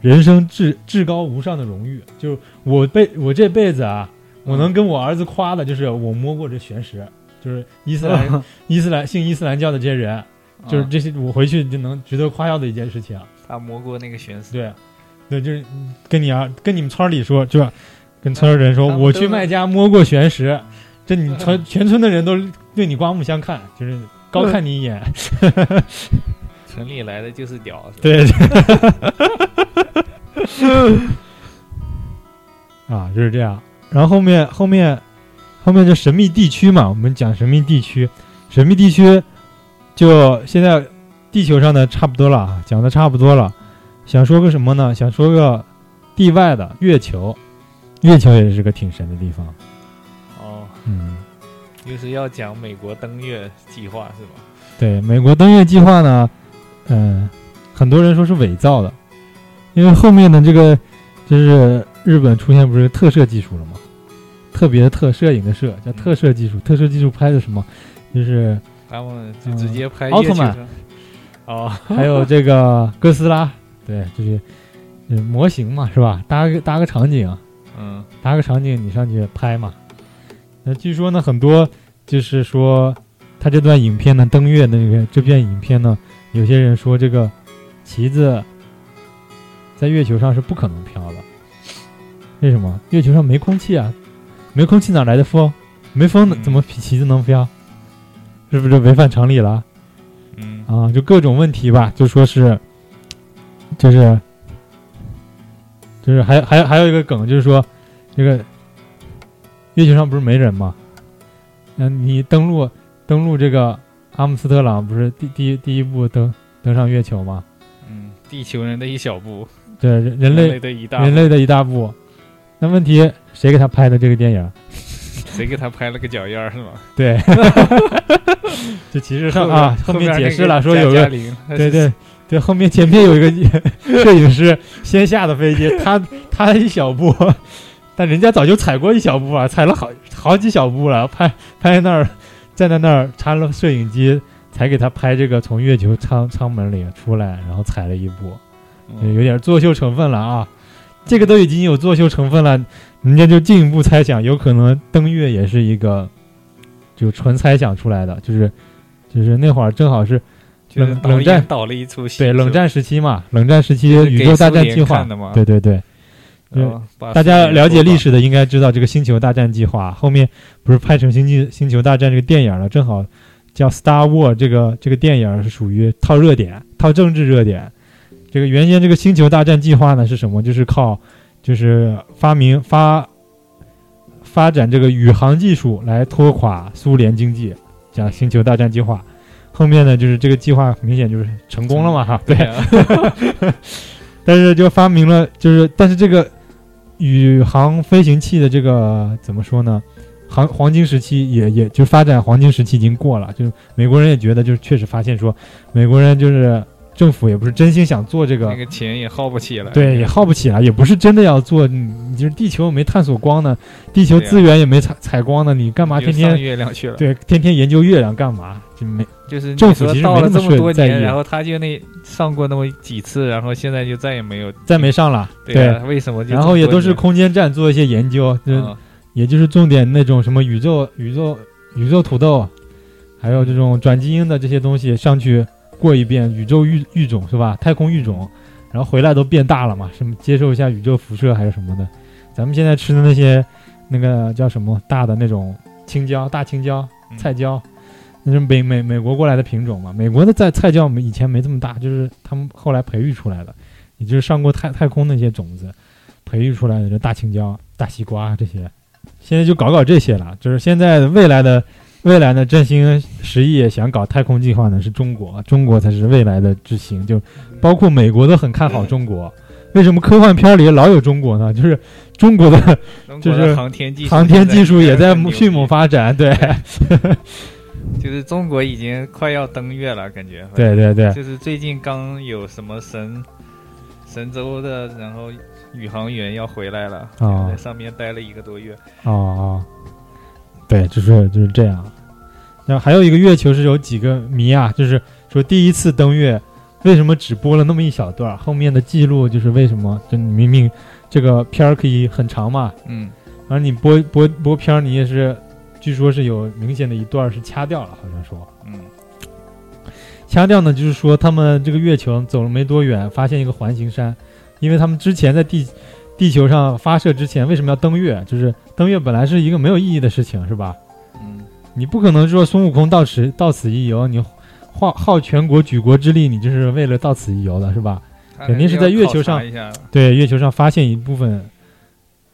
人生至至高无上的荣誉。就是我辈我这辈子啊，我能跟我儿子夸的就是我摸过这玄石，就是伊斯兰伊斯兰信伊斯兰教的这些人，就是这些我回去就能值得夸耀的一件事情。他摸过那个玄石，对，对，就是跟你啊跟你们村里说，就跟村儿人说，我去麦家摸过玄石，这你全全村的人都对你刮目相看，就是高看你一眼。城里来的就是屌，对，啊，就是这样。然后后面后面后面就神秘地区嘛，我们讲神秘地区，神秘地区就现在地球上的差不多了啊，讲的差不多了。想说个什么呢？想说个地外的月球，月球也是个挺神的地方。哦，嗯，就是要讲美国登月计划是吧？对，美国登月计划呢，嗯、很多人说是伪造的，因为后面的这个就是日本出现不是特摄技术了吗？特别特摄影的摄叫特摄技术，特摄技术拍的什么？就是他们就直接拍嗯奥特曼。哦，还有这个哥斯拉，对，就是就是模型嘛，是吧？搭个搭个场景，嗯，搭个场景你上去拍嘛。那据说呢，很多就是说他这段影片呢，登月的那个这片影片呢，有些人说这个旗子在月球上是不可能飘的。为什么？月球上没空气啊，没空气哪来的风？没风嗯怎么旗子能飘？是不是违反常理了？嗯，啊，就各种问题吧，就说是，就是，就是还还还有一个梗，就是说，这个月球上不是没人吗？嗯，你登陆登陆这个阿姆斯特朗不是第第一第一步登登上月球吗？嗯，地球人的一小步，对，人人类的一大步人类的一大步。那问题谁给他拍的这个电影？谁给他拍了个脚印儿是吗？对，就其实上 啊，后面解释了说有个个对对对，后面前面有一个 摄影师先下的飞机，他他一小步，但人家早就踩过一小步啊，踩了好好几小步了，拍拍那儿站在那儿插了摄影机，才给他拍这个从月球舱舱门里出来，然后踩了一步，嗯有点作秀成分了啊。这个都已经有作秀成分了，人家就进一步猜想，有可能登月也是一个就纯猜想出来的，就是就是那会儿正好是冷冷战演导了一出戏，对冷战时期嘛，冷战时期宇宙大战计划看的嘛，对对对，大家了解历史的应该知道这个星球大战计划后面不是拍成星际星球大战这个电影了，正好叫 Star War 这个这个电影是属于套热点、套政治热点。这个原先这个星球大战计划呢是什么？就是靠就是发明发发展这个宇航技术来拖垮苏联经济，讲星球大战计划。后面呢，就是这个计划明显就是成功了嘛，哈，对，啊，但是就发明了，就是但是这个宇航飞行器的这个怎么说呢？航黄金时期也也就发展黄金时期已经过了，就是美国人也觉得就是确实发现说，美国人就是政府也不是真心想做这个那个钱也耗不起了，对，也耗不起来，也不是真的要做。你你就是地球没探索光呢，地球资源也没采采光呢，你干嘛天天月亮去了，对天天研究月亮干嘛？就没就是政府你说到了其实没那么这么多年，然后他就那上过那么几次，然后现在就再也没有，再没上了。对啊，为什么然后也都是空间站做一些研究，就是啊也就是重点那种什么宇宙宇宙宇宙土豆，还有这种转基因的这些东西上去过一遍宇宙育育种是吧？太空育种，然后回来都变大了嘛，什么接受一下宇宙辐射还是什么的。咱们现在吃的那些那个叫什么大的那种青椒、大青椒、嗯菜椒，那是美美美国过来的品种嘛。美国的在菜椒以前没这么大，就是他们后来培育出来的，也就是上过太太空那些种子培育出来的这大青椒、大西瓜这些。现在就搞搞这些了，就是现在未来的未来呢，振兴实业想搞太空计划呢是中国，中国才是未来的之星，就包括美国都很看好中国。为什么科幻片里老有中国呢？就是中国的就是航天技术航天技术也在迅猛发展，对，就是中国已经快要登月了，感觉。对对对，就是最近刚有什么神神舟的，然后宇航员要回来了，啊在上面待了一个多月。哦哦，对，就是就是这样。然后还有一个月球是有几个谜啊，就是说第一次登月为什么只播了那么一小段，后面的记录就是为什么？就你明明这个片儿可以很长嘛，嗯而你播播播片儿，你也是，据说是有明显的一段儿是掐掉了，好像说嗯掐掉呢，就是说他们这个月球走了没多远，发现一个环形山，因为他们之前在地地球上发射之前，为什么要登月？就是登月本来是一个没有意义的事情，是吧？嗯你不可能说孙悟空到此到此一游，你耗耗全国举国之力，你就是为了到此一游的，是吧？肯定是在月球上对，月球上发现一部分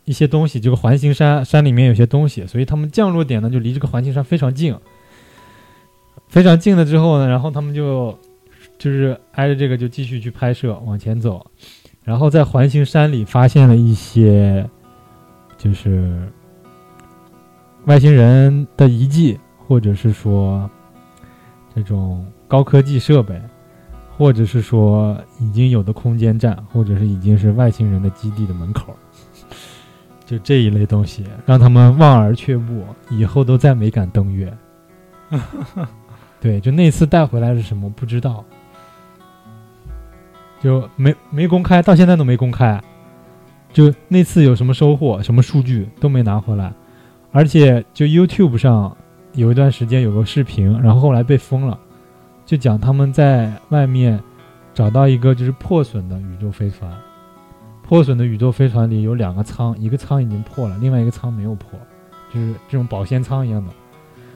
一些东西，这个环形山山里面有些东西，所以他们降落点呢就离这个环形山非常近，非常近了之后呢，然后他们就就是挨着这个就继续去拍摄，往前走，然后在环形山里发现了一些就是外星人的遗迹，或者是说这种高科技设备。或者是说已经有的空间站，或者是已经是外星人的基地的门口，就这一类东西，让他们望而却步，以后都再没敢登月。对，就那次带回来是什么不知道，就没没公开，到现在都没公开。就那次有什么收获，什么数据都没拿回来，而且就 YouTube 上有一段时间有个视频，然后后来被封了。就讲他们在外面找到一个就是破损的宇宙飞船，破损的宇宙飞船里有两个舱，一个舱已经破了，另外一个舱没有破，就是这种保鲜舱一样的。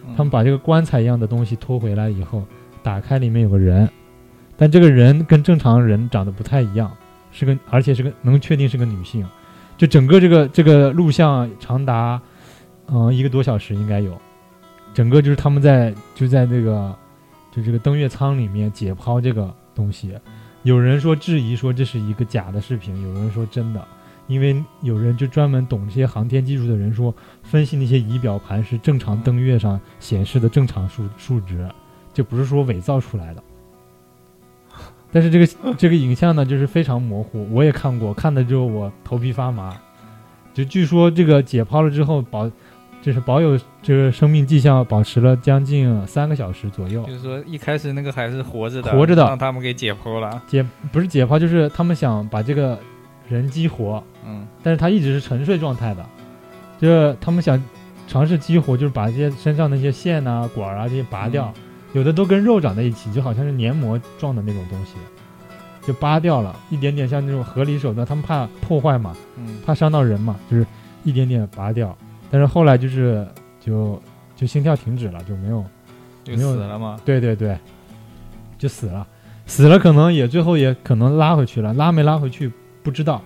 嗯他们把这个棺材一样的东西拖回来以后，打开里面有个人，但这个人跟正常人长得不太一样，是个而且是个能确定是个女性。就整个这个这个录像长达嗯、呃一个多小时应该有，整个就是他们在就在那个就这个登月舱里面解剖这个东西。有人说质疑说这是一个假的视频，有人说真的，因为有人就专门懂这些航天技术的人说，分析那些仪表盘是正常登月上显示的正常数数值，就不是说伪造出来的。但是这个这个影像呢，就是非常模糊，我也看过，看了之后我头皮发麻。就据说这个解剖了之后保，就是保有这个生命迹象保持了将近三个小时左右。就是说一开始那个还是活着的，活着的让他们给解剖了。解不是解剖，就是他们想把这个人激活，嗯但是他一直是沉睡状态的，就是他们想尝试激活，就是把这些身上那些线啊、管啊这些拔掉，有的都跟肉长在一起，就好像是黏膜状的那种东西，就扒掉了，一点点像那种合理手段，他们怕破坏嘛，嗯怕伤到人嘛，就是一点点拔掉，但是后来就是就就心跳停止了，就没有就没有死了嘛。对对对，就死了，死了可能也最后也可能拉回去了，拉没拉回去不知道，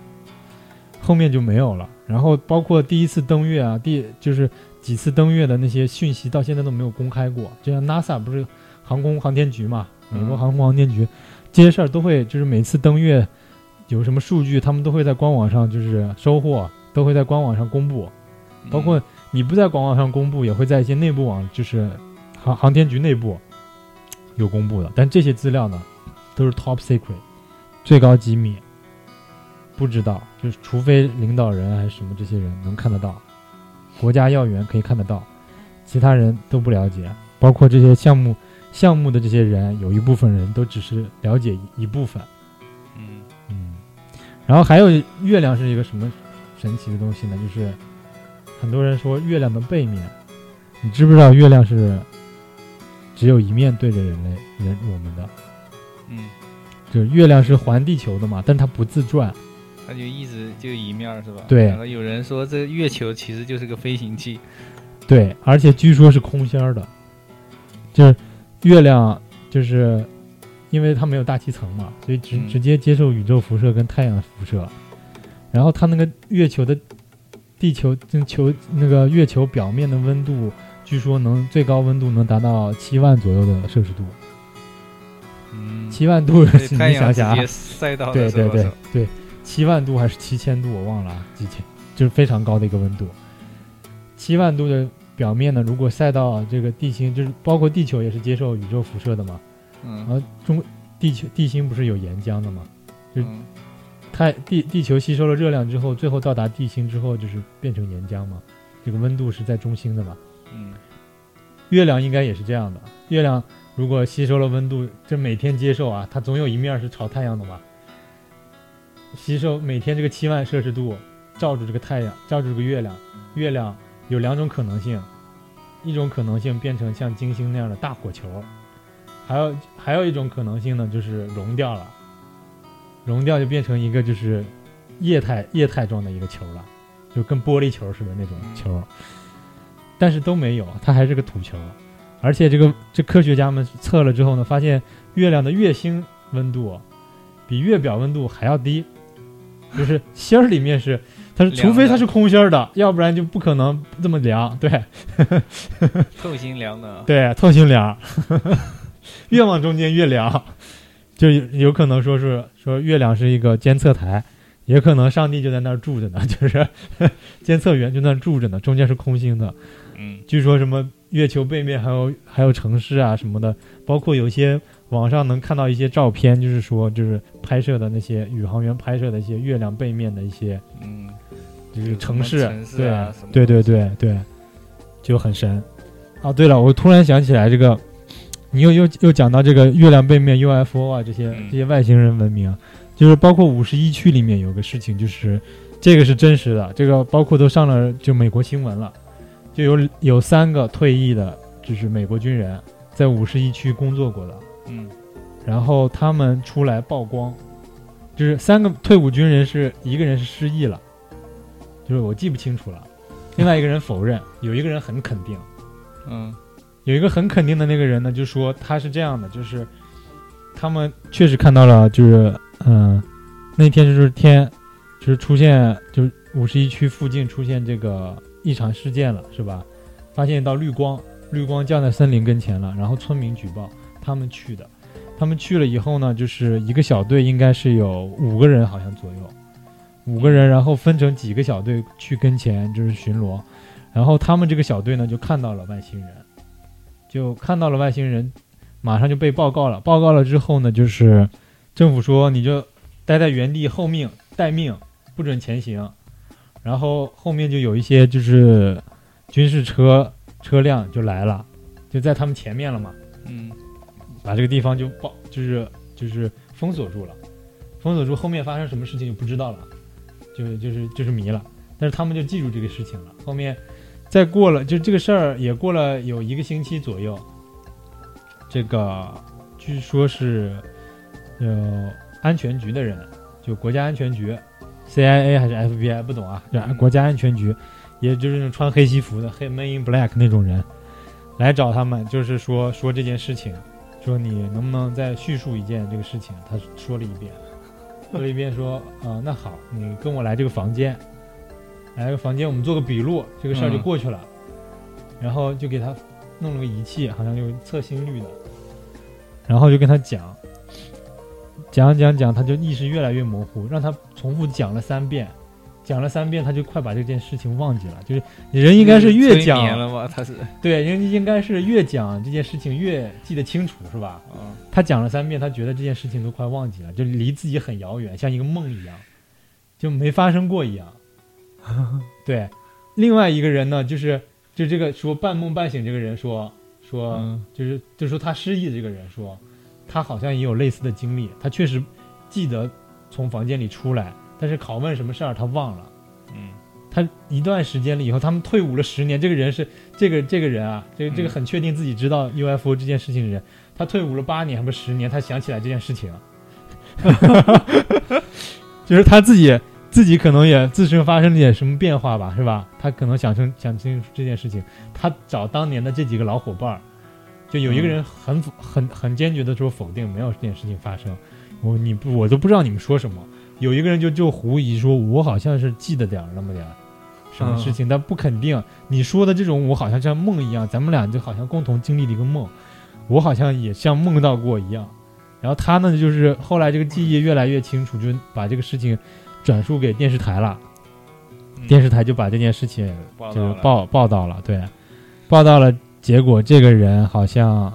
后面就没有了。然后包括第一次登月啊，第就是几次登月的那些讯息，到现在都没有公开过。就像 NASA 不是航空航天局嘛，美国嗯航空航天局、这些事儿都会，就是每次登月有什么数据，他们都会在官网上就是收获，都会在官网上公布。包括嗯你不在官网上公布，也会在一些内部网，就是航航天局内部有公布的。但这些资料呢，都是 top secret，最高机密，不知道，就是除非领导人还是什么这些人能看得到，国家要员可以看得到，其他人都不了解。包括这些项目项目的这些人，有一部分人都只是了解一一部分。嗯嗯，然后还有月亮是一个什么神奇的东西呢？就是很多人说月亮的背面，你知不知道月亮是只有一面对着人类人我们的？嗯，就是月亮是环地球的嘛，但它不自转。它就一直就一面儿是吧？对然后有人说这月球其实就是个飞行器。对，而且据说是空心儿的，就是月亮就是因为它没有大气层嘛，所以直嗯直接接受宇宙辐射跟太阳辐射，然后它那个月球的地球跟球那个月球表面的温度，据说能最高温度能达到七万左右的摄氏度，嗯，七万度被你想想啊。对对对对，七万度还是七千度，我忘了啊，几千，就是非常高的一个温度。七万度的表面呢，如果晒到这个地心，就是包括地球也是接受宇宙辐射的嘛。嗯。然嗯后中地球地心不是有岩浆的嘛，就嗯太地地球吸收了热量之后，最后到达地心之后，就是变成岩浆嘛，这个温度是在中心的嘛。嗯月亮应该也是这样的，月亮如果吸收了温度，这每天接受啊，它总有一面是朝太阳的嘛。吸收每天这个七万摄氏度，照住这个太阳，照住这个月亮，月亮有两种可能性，一种可能性变成像金星那样的大火球，还有还有一种可能性呢，就是融掉了，融掉就变成一个就是液态液态状的一个球了，就跟玻璃球似的那种球，但是都没有，它还是个土球，而且这个这科学家们测了之后呢，发现月亮的月星温度比月表温度还要低，就是芯儿里面是它是，除非它是空心儿的，要不然就不可能这么凉。对。透心凉的，对，透心凉，越往中间越凉，就有有可能说是说月亮是一个监测台，也可能上帝就在那儿住着呢，就是监测员就在那儿住着呢，中间是空心的。嗯据说什么月球背面还有还有城市啊什么的，包括有些网上能看到一些照片，就是说就是拍摄的那些宇航员拍摄的一些月亮背面的一些嗯，就是城市，城市啊对对对对对，就很神。啊，对了，我突然想起来这个，你又又又讲到这个月亮背面 UFO 啊这些嗯。这些外星人文明啊，就是包括五十一区里面有个事情，就是这个是真实的，这个包括都上了就美国新闻了，就有有三个退役的，就是美国军人在五十一区工作过的，嗯。然后他们出来曝光，就是三个退伍军人是一个人是失忆了，就是我记不清楚了，另外一个人否认，有一个人很肯定，嗯有一个很肯定的那个人呢，就说他是这样的，就是他们确实看到了，就是嗯、那天就是天就是出现就是五十一区附近出现这个异常事件了，是吧？发现一道绿光，绿光降在森林跟前了，然后村民举报，他们去的，他们去了以后呢，就是一个小队应该是有五个人好像左右，五个人，然后分成几个小队去跟前就是巡逻，然后他们这个小队呢就看到了外星人，就看到了外星人，马上就被报告了。报告了之后呢，就是政府说你就待在原地候命待命，不准前行。然后后面就有一些就是军事车车辆就来了，就在他们前面了嘛，嗯把这个地方就报就是就是封锁住了，封锁住后面发生什么事情就不知道了，就就是就是迷了。但是他们就记住这个事情了。后面再过了，就这个事儿也过了有一个星期左右，这个据说是呃安全局的人，就国家安全局，CIA 还是 FBI 不懂啊，国家安全局，也就是那种穿黑西服的黑 Man in Black 那种人，来找他们，就是说说这件事情，说你能不能再叙述一件这个事情？他说了一遍，说了一遍说，啊、那好，你跟我来这个房间，来个房间，我们做个笔录，这个事儿就嗯过去了。然后就给他弄了个仪器，好像就测心率的，然后就跟他讲，讲讲讲，他就意识越来越模糊，让他重复讲了三遍，讲了三遍，他就快把这件事情忘记了。就是人应该是越催讲？他是对，人应该是越讲这件事情越记得清楚，是吧？啊他讲了三遍，他觉得这件事情都快忘记了，就离自己很遥远，像一个梦一样，就没发生过一样。对，另外一个人呢，就是就这个说半梦半醒这个人说说，嗯就是就说他失忆的这个人说，他好像也有类似的经历，他确实记得从房间里出来，但是拷问什么事儿他忘了。嗯他一段时间了以后，他们退伍了十年。这个人是这个这个人啊，这个这个嗯很确定自己知道 UFO 这件事情的人，他退伍了八年还不是十年，他想起来这件事情，就是他自己自己可能也自身发生了点什么变化吧，是吧？他可能想清想清楚这件事情，他找当年的这几个老伙伴儿，就有一个人很否很很坚决的说否定没有这件事情发生，我你不我都不知道你们说什么。有一个人就就狐疑说，我好像是记得点儿那么点儿什么事情，但不肯定。你说的这种，我好像像梦一样，咱们俩就好像共同经历了一个梦，我好像也像梦到过一样。然后他呢，就是后来这个记忆越来越清楚，就把这个事情转述给电视台了，嗯电视台就把这件事情就报报道了，对，报道了。结果这个人好像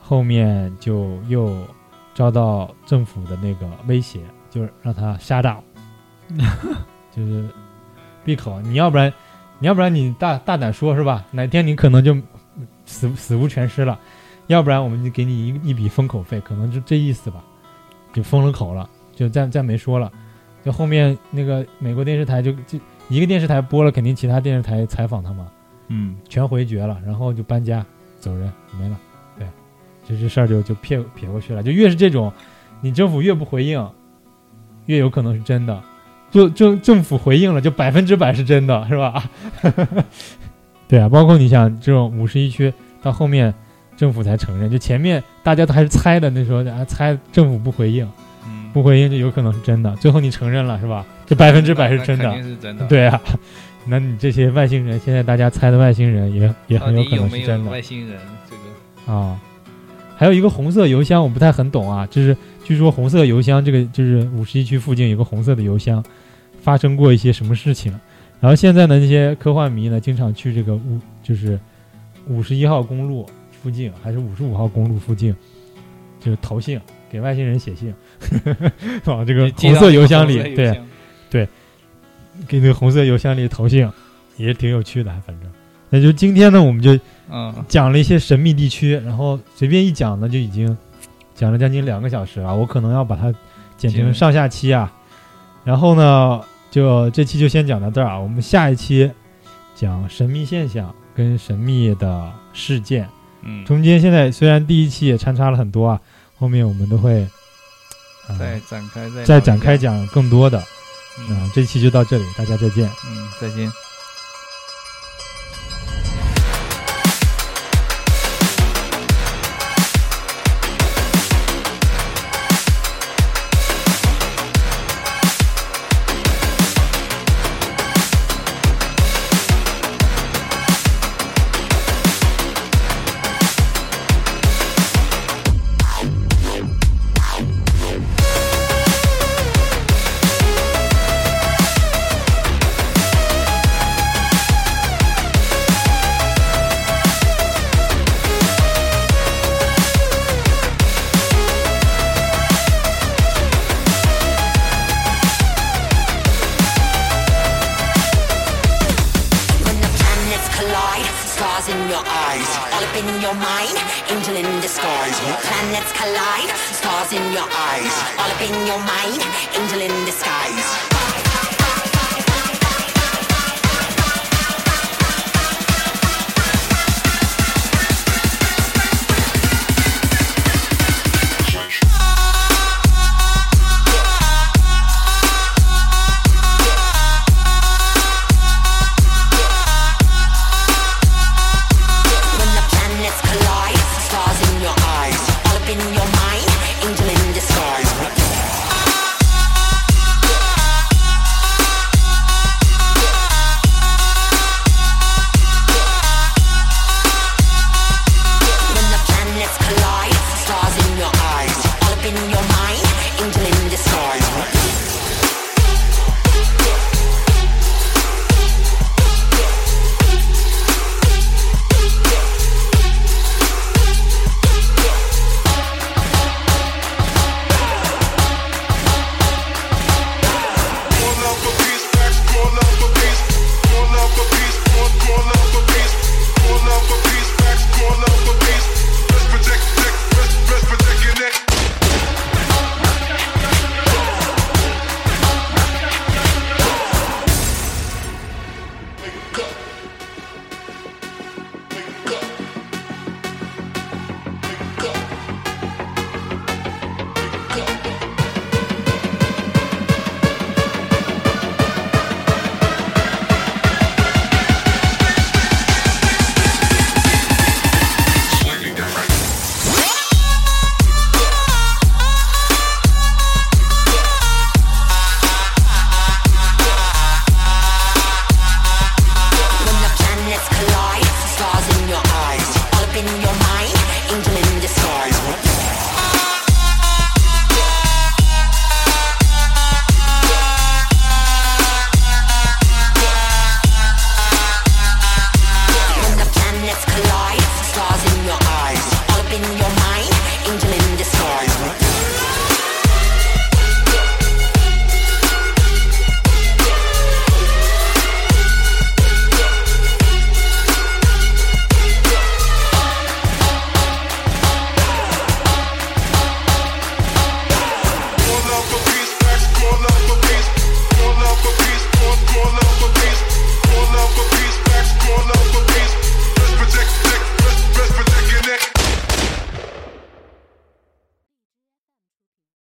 后面就又遭到政府的那个威胁，就是让他瞎打，就是闭口。你要不然，你要不然你大大胆说是吧？哪天你可能就死死无全尸了，要不然我们就给你一一笔封口费，可能就这意思吧，就封了口了，就再再没说了。就后面那个美国电视台就就一个电视台播了，肯定其他电视台采访他嘛，嗯，全回绝了，然后就搬家走人没了。对，就这事儿就就撇撇过去了。就越是这种，你政府越不回应，越有可能是真的。就政政府回应了，就百分之百是真的，是吧？对啊，包括你想这种五十一区到后面政府才承认，就前面大家都还是猜的，那时候啊猜政府不回应，嗯，不回应就有可能是真的。最后你承认了，是吧？这百分之百是真的肯。定是真的。，对啊，那你这些外星人，现在大家猜的外星人也也很有可能是真的有外星人？这个啊。还有一个红色邮箱，我不太很懂啊，就是据说红色邮箱这个就是五十一区附近有个红色的邮箱，发生过一些什么事情。然后现在呢，这些科幻迷呢，经常去这个五就是五十一号公路附近，还是五十五号公路附近，就是投信给外星人写信，往这个红色邮箱里，对对，给那个红色邮箱里投信，也是挺有趣的，反正。那就今天呢，我们就嗯，讲了一些神秘地区，然后随便一讲呢，就已经讲了将近两个小时了。我可能要把它剪成上下期啊。然后呢，就这期就先讲到这儿啊。我们下一期讲神秘现象跟神秘的事件。嗯，中间现在虽然第一期也穿插了很多啊，后面我们都会、呃、再展开再再。展开讲更多的。嗯啊、这期就到这里，大家再见。嗯，再见。